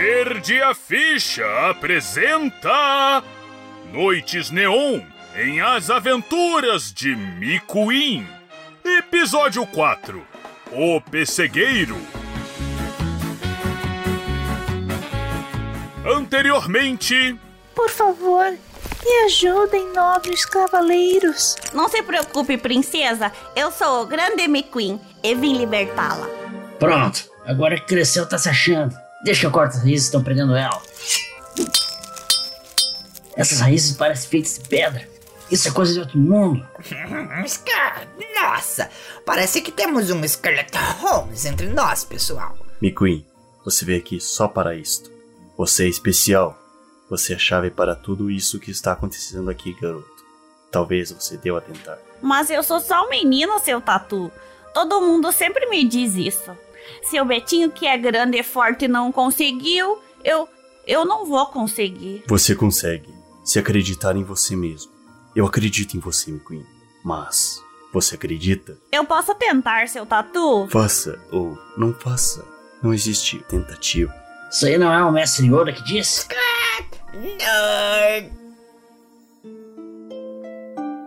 Verde a Ficha apresenta Noites Neon em As Aventuras de Miquin. Episódio 4 O Pessegueiro. Anteriormente, Por favor, me ajudem, nobres cavaleiros. Não se preocupe, princesa. Eu sou o grande McQueen e vim libertá-la. Pronto, agora que cresceu tá se achando. Deixa que eu corto as raízes que estão prendendo ela. Essas raízes parecem feitas de pedra. Isso é coisa de outro mundo. Scar, nossa, parece que temos um Scarlet Holmes entre nós, pessoal. McQueen, você veio aqui só para isto. Você é especial. Você é a chave para tudo isso que está acontecendo aqui, garoto. Talvez você deu a tentar. Mas eu sou só um menino, seu tatu. Todo mundo sempre me diz isso. Se o Betinho, que é grande e forte, não conseguiu, eu. eu não vou conseguir. Você consegue, se acreditar em você mesmo. Eu acredito em você, McQueen. Mas, você acredita? Eu posso tentar, seu tatu? Faça ou não faça. Não existe tentativa. Isso aí não é o mestre Yoda que disse? Nerd.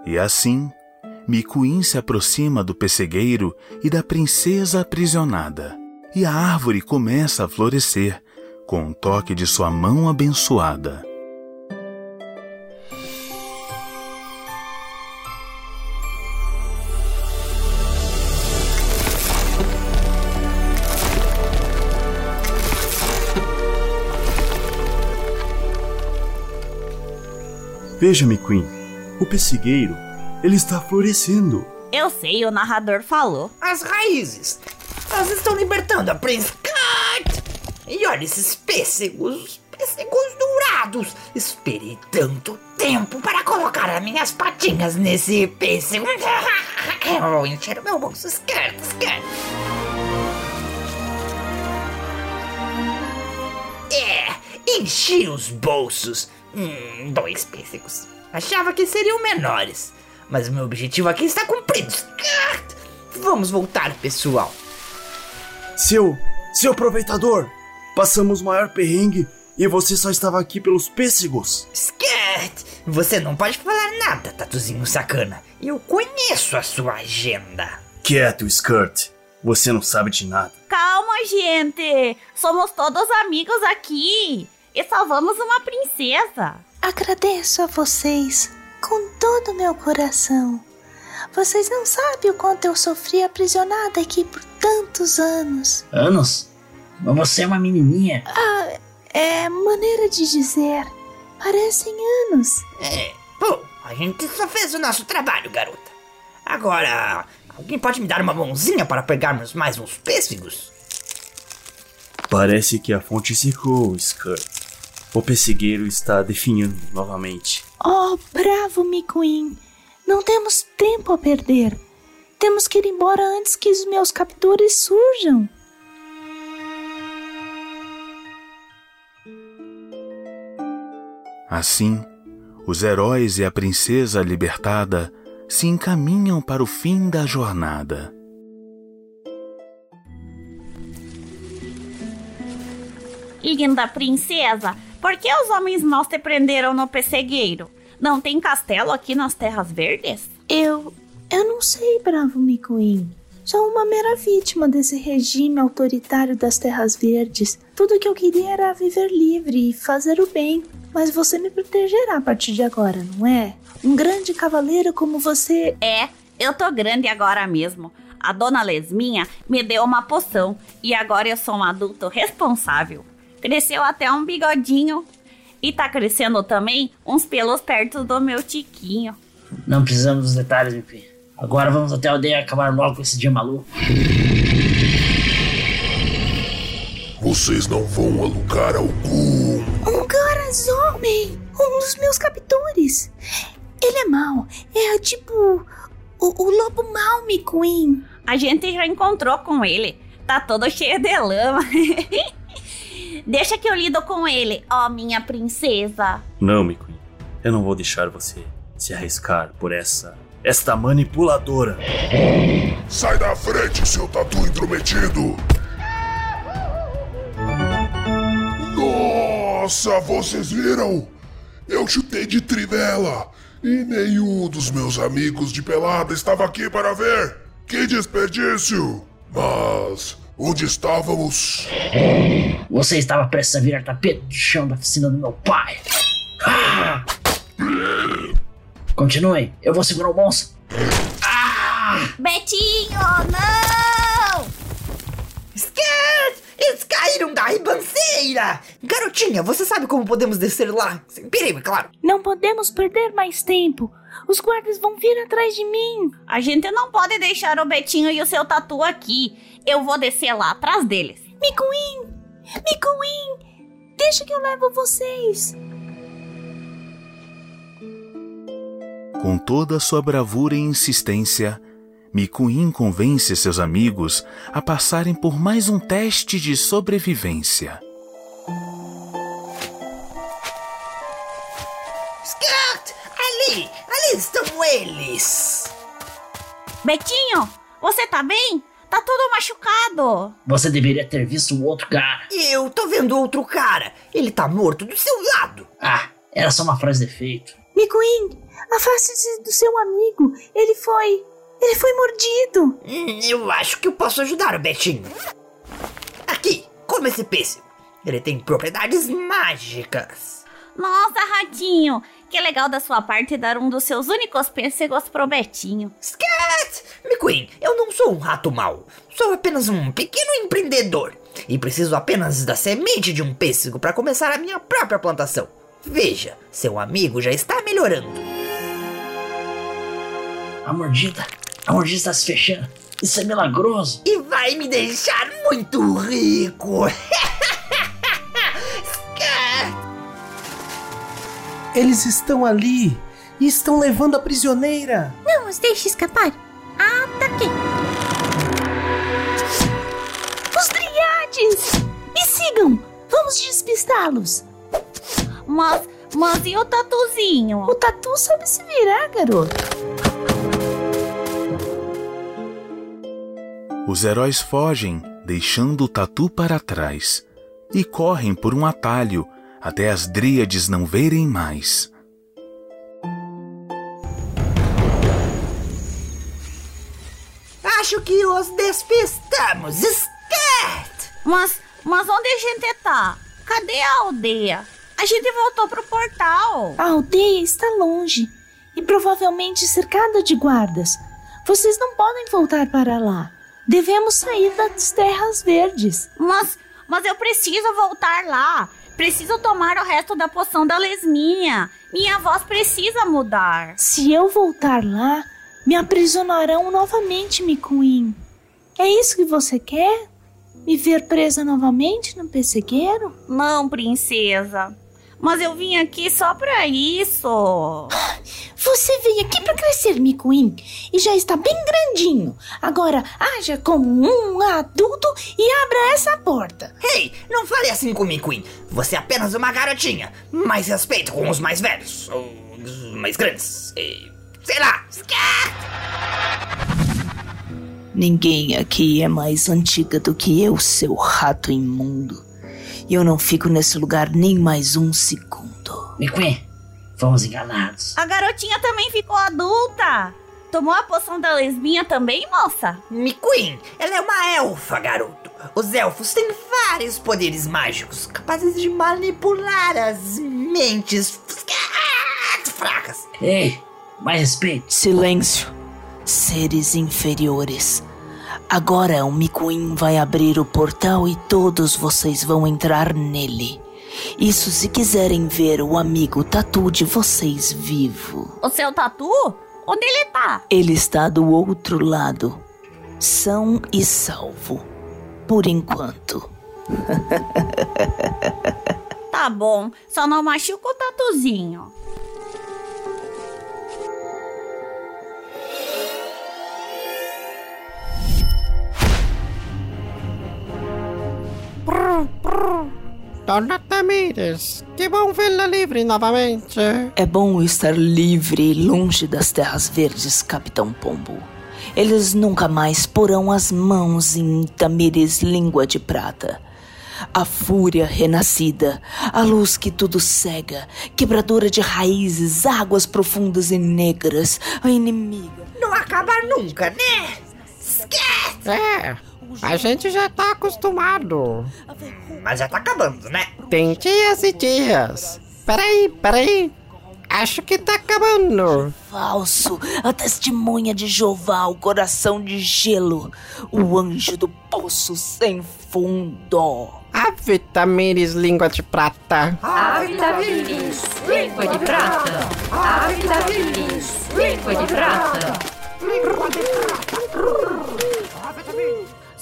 e assim, Miquin se aproxima do pessegueiro e da princesa aprisionada. E a árvore começa a florescer com um toque de sua mão abençoada. Veja, McQueen. O pessegueiro, ele está florescendo. Eu sei, o narrador falou. As raízes, elas estão libertando a Prince Cat. E olha esses pêssegos, pêssegos dourados. Esperei tanto tempo para colocar as minhas patinhas nesse pêssego. Eu vou encher o meu bolso, skirt, skirt. É, enchi os bolsos. Hum, dois pêssegos. Achava que seriam menores. Mas o meu objetivo aqui está cumprido. Vamos voltar, pessoal. Seu, seu aproveitador, passamos o maior perrengue e você só estava aqui pelos pêssegos. Skirt, você não pode falar nada, tatuzinho sacana. Eu conheço a sua agenda. Quieto, Skirt. Você não sabe de nada. Calma, gente! Somos todos amigos aqui! E salvamos uma princesa! Agradeço a vocês todo o meu coração. Vocês não sabem o quanto eu sofri aprisionada aqui por tantos anos. Anos? Mas você é uma menininha. Ah, é maneira de dizer. Parecem anos. É, bom, a gente só fez o nosso trabalho, garota. Agora, alguém pode me dar uma mãozinha para pegarmos mais uns pêssegos? Parece que a fonte secou, Skirt. O pessegueiro está definhando novamente. Oh, bravo, McQueen. Não temos tempo a perder. Temos que ir embora antes que os meus captores surjam. Assim, os heróis e a princesa libertada se encaminham para o fim da jornada. Linda princesa, por que os homens maus te prenderam no pessegueiro? Não tem castelo aqui nas Terras Verdes? Eu. Eu não sei, bravo McQueen. Sou uma mera vítima desse regime autoritário das Terras Verdes. Tudo que eu queria era viver livre e fazer o bem. Mas você me protegerá a partir de agora, não é? Um grande cavaleiro como você. É, eu tô grande agora mesmo. A dona Lesminha me deu uma poção e agora eu sou um adulto responsável. Cresceu até um bigodinho e tá crescendo também uns pelos perto do meu tiquinho. Não precisamos dos detalhes, McQueen. Agora vamos até a aldeia acabar logo com esse dia maluco. Vocês não vão a lugar algum. Um Garazomem! Um dos meus captores! Ele é mau. É tipo. O, o lobo mau, McQueen. A gente já encontrou com ele. Tá todo cheio de lama. Deixa que eu lido com ele, ó minha princesa. Não, McQueen. Eu não vou deixar você se arriscar por essa. esta manipuladora. Sai da frente, seu tatu intrometido. Nossa, vocês viram? Eu chutei de trivela e nenhum dos meus amigos de pelada estava aqui para ver. Que desperdício! Mas onde estávamos? Você estava prestes a virar tapete de chão da oficina do meu pai. Ah! Continue, eu vou segurar o monstro. Betinho, não! Skirt! Eles caíram da ribanceira! Garotinha, você sabe como podemos descer lá? Sem perigo, é claro. Não podemos perder mais tempo. Os guardas vão vir atrás de mim. A gente não pode deixar o Betinho e o seu tatu aqui. Eu vou descer lá atrás deles. Micuim! Micuim! Deixa que eu levo vocês. Com toda a sua bravura e insistência, Mikuin convence seus amigos a passarem por mais um teste de sobrevivência. Skirt! Ali! Ali estão eles! Betinho, você tá bem? Tá todo machucado. Você deveria ter visto o outro cara. Eu tô vendo outro cara. Ele tá morto do seu lado. Ah, era só uma frase de efeito. Micuim, afaste-se do seu amigo. Ele foi. Ele foi mordido. Hum, eu acho que eu posso ajudar o Betinho. Aqui, come esse pêssego. Ele tem propriedades mágicas. Nossa, ratinho, que legal da sua parte dar um dos seus únicos pêssegos pro Betinho. Scat! McQueen, eu não sou um rato mau. Sou apenas um pequeno empreendedor. E preciso apenas da semente de um pêssego para começar a minha própria plantação. Veja, seu amigo já está melhorando. A mordida. A mordida está se fechando. Isso é milagroso. E vai me deixar muito rico. Eles estão ali e estão levando a prisioneira. Não os deixe escapar. Ataque! Os Driades! Me sigam! Vamos despistá-los! Mas, mas e o tatuzinho? O Tatu sabe se virar, garoto. Os heróis fogem, deixando o tatu para trás, e correm por um atalho até as dríades não verem mais. Acho que os despistamos. Scat! Mas, mas onde a gente tá? Cadê a aldeia? A gente voltou pro portal. A aldeia está longe e provavelmente cercada de guardas. Vocês não podem voltar para lá. Devemos sair das terras verdes. Mas, mas eu preciso voltar lá. Preciso tomar o resto da poção da lesminha. Minha voz precisa mudar. Se eu voltar lá, me aprisionarão novamente, Micuim. É isso que você quer? Me ver presa novamente no pessegueiro? Não, princesa. Mas eu vim aqui só pra isso. Você veio aqui para crescer, Micuim, e já está bem grandinho. Agora haja como um adulto e abra essa porta. Ei, não fale assim com McQueen. Você é apenas uma garotinha. Mais respeito com os mais velhos. Ou os mais grandes. E, sei lá. Ninguém aqui é mais antiga do que eu, seu rato imundo. E eu não fico nesse lugar nem mais um segundo. McQueen, fomos enganados. A garotinha também ficou adulta. Tomou a poção da lesminha também, moça? McQueen, ela é uma elfa, garoto. Os elfos têm vários poderes mágicos, capazes de manipular as mentes fracas. Ei, mais respeito. Silêncio, seres inferiores. Agora o Micuim vai abrir o portal e todos vocês vão entrar nele. Isso se quiserem ver o amigo tatu de vocês vivo. O seu tatu? Onde ele tá? Ele está do outro lado, são e salvo. Por enquanto. Tá bom, só não machuca o tatuzinho. Dona Tamires, que bom vê-la livre novamente. É bom estar livre e longe das terras verdes, Capitão Pombo. Eles nunca mais porão as mãos em Tamires Língua de Prata. A fúria renascida, a luz que tudo cega, quebradora de raízes, águas profundas e negras, a inimiga. Não acaba nunca, né? Esquece! É, a gente já tá acostumado. Mas já tá acabando, né? Tem dias e dias. Peraí, peraí. Acho que tá acabando. Falso, a testemunha de Jeová, o coração de gelo, o anjo do poço sem fundo. A Vitamines língua de prata. A Vitamines língua de prata. A Vitamines língua de prata.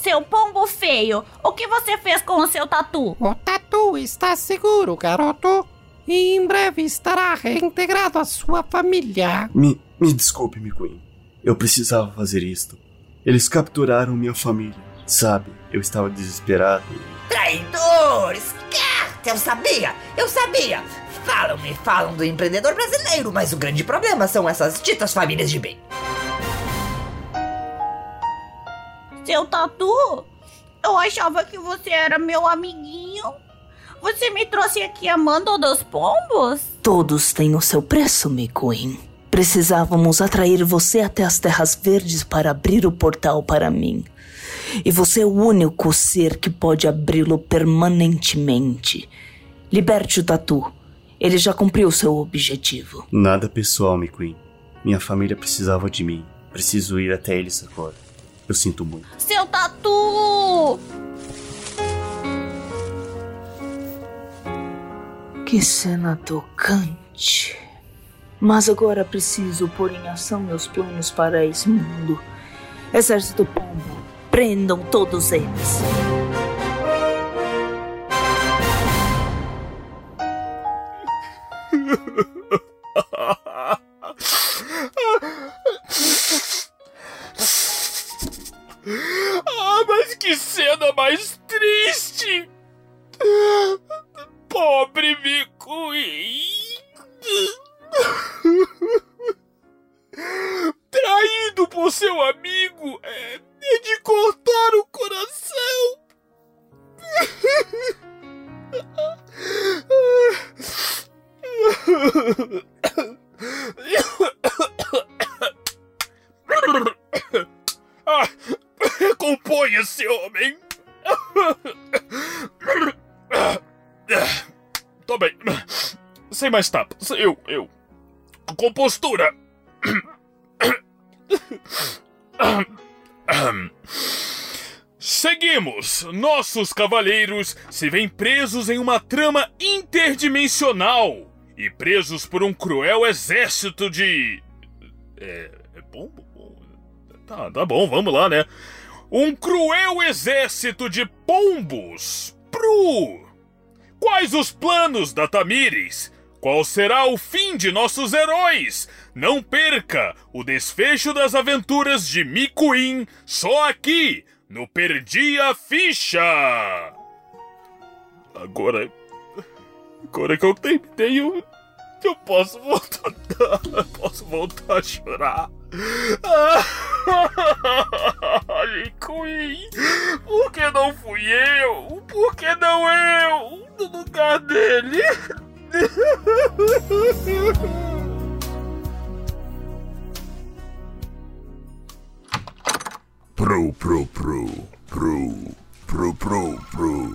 Seu pombo feio, o que você fez com o seu tatu? O tatu está seguro, garoto. E em breve estará reintegrado à sua família. Me, me desculpe, McQueen. Eu precisava fazer isto. Eles capturaram minha família. Sabe, eu estava desesperado. Traidor! Esquece! Eu sabia! Eu sabia! Falam-me, falam do empreendedor brasileiro, mas o grande problema são essas ditas famílias de bem. Seu tatu? Eu achava que você era meu amiguinho. Você me trouxe aqui amando dos pombos? Todos têm o seu preço, McQueen. Precisávamos atrair você até as Terras Verdes para abrir o portal para mim. E você é o único ser que pode abri-lo permanentemente. Liberte o tatu. Ele já cumpriu seu objetivo. Nada pessoal, McQueen. Minha família precisava de mim. Preciso ir até eles agora. Eu sinto muito. Seu tatu! Que cena tocante. Mas agora preciso pôr em ação meus planos para esse mundo. Exército Pombo, prendam todos eles. Por seu amigo é, é de cortar o coração! Ah, Recomponha-se, homem! Tô bem. Sem mais tapas. Eu, eu. Compostura! Seguimos! Nossos cavaleiros se veem presos em uma trama interdimensional e presos por um cruel exército de. É. É bom? Tá, tá bom, vamos lá, né? Um cruel exército de pombos! Pru! Quais os planos da Tamires? Qual será o fim de nossos heróis? Não perca o desfecho das aventuras de Mikuin só aqui no Perdi a Ficha! Agora. Agora que eu terminei, eu, eu posso voltar. Eu posso voltar a chorar. Mikuin! Por que não fui eu? Por que não eu? No lugar dele? Pro, pro, pro, pro, pro, pro, pro,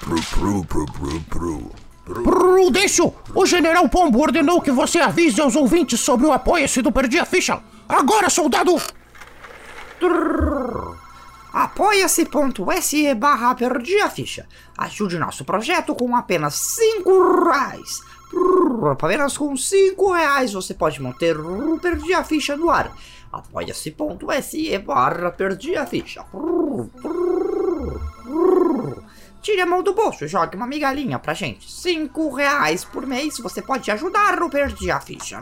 pro, pro, pro, pro, pro. Prudêncio! O General Pombo ordenou que você avise aos ouvintes sobre o apoia-se do Perdi a Ficha. Agora, soldado! Apoia-se.se barra perdi a ficha. Ajude nosso projeto com apenas 5 reais. Apenas com 5 reais você pode manter o Perdi a Ficha no ar. Apoia-se.se barra perdi a ficha. Tire a mão do bolso e jogue uma migalhinha pra gente. 5 reais por mês você pode ajudar o Perdi a Ficha.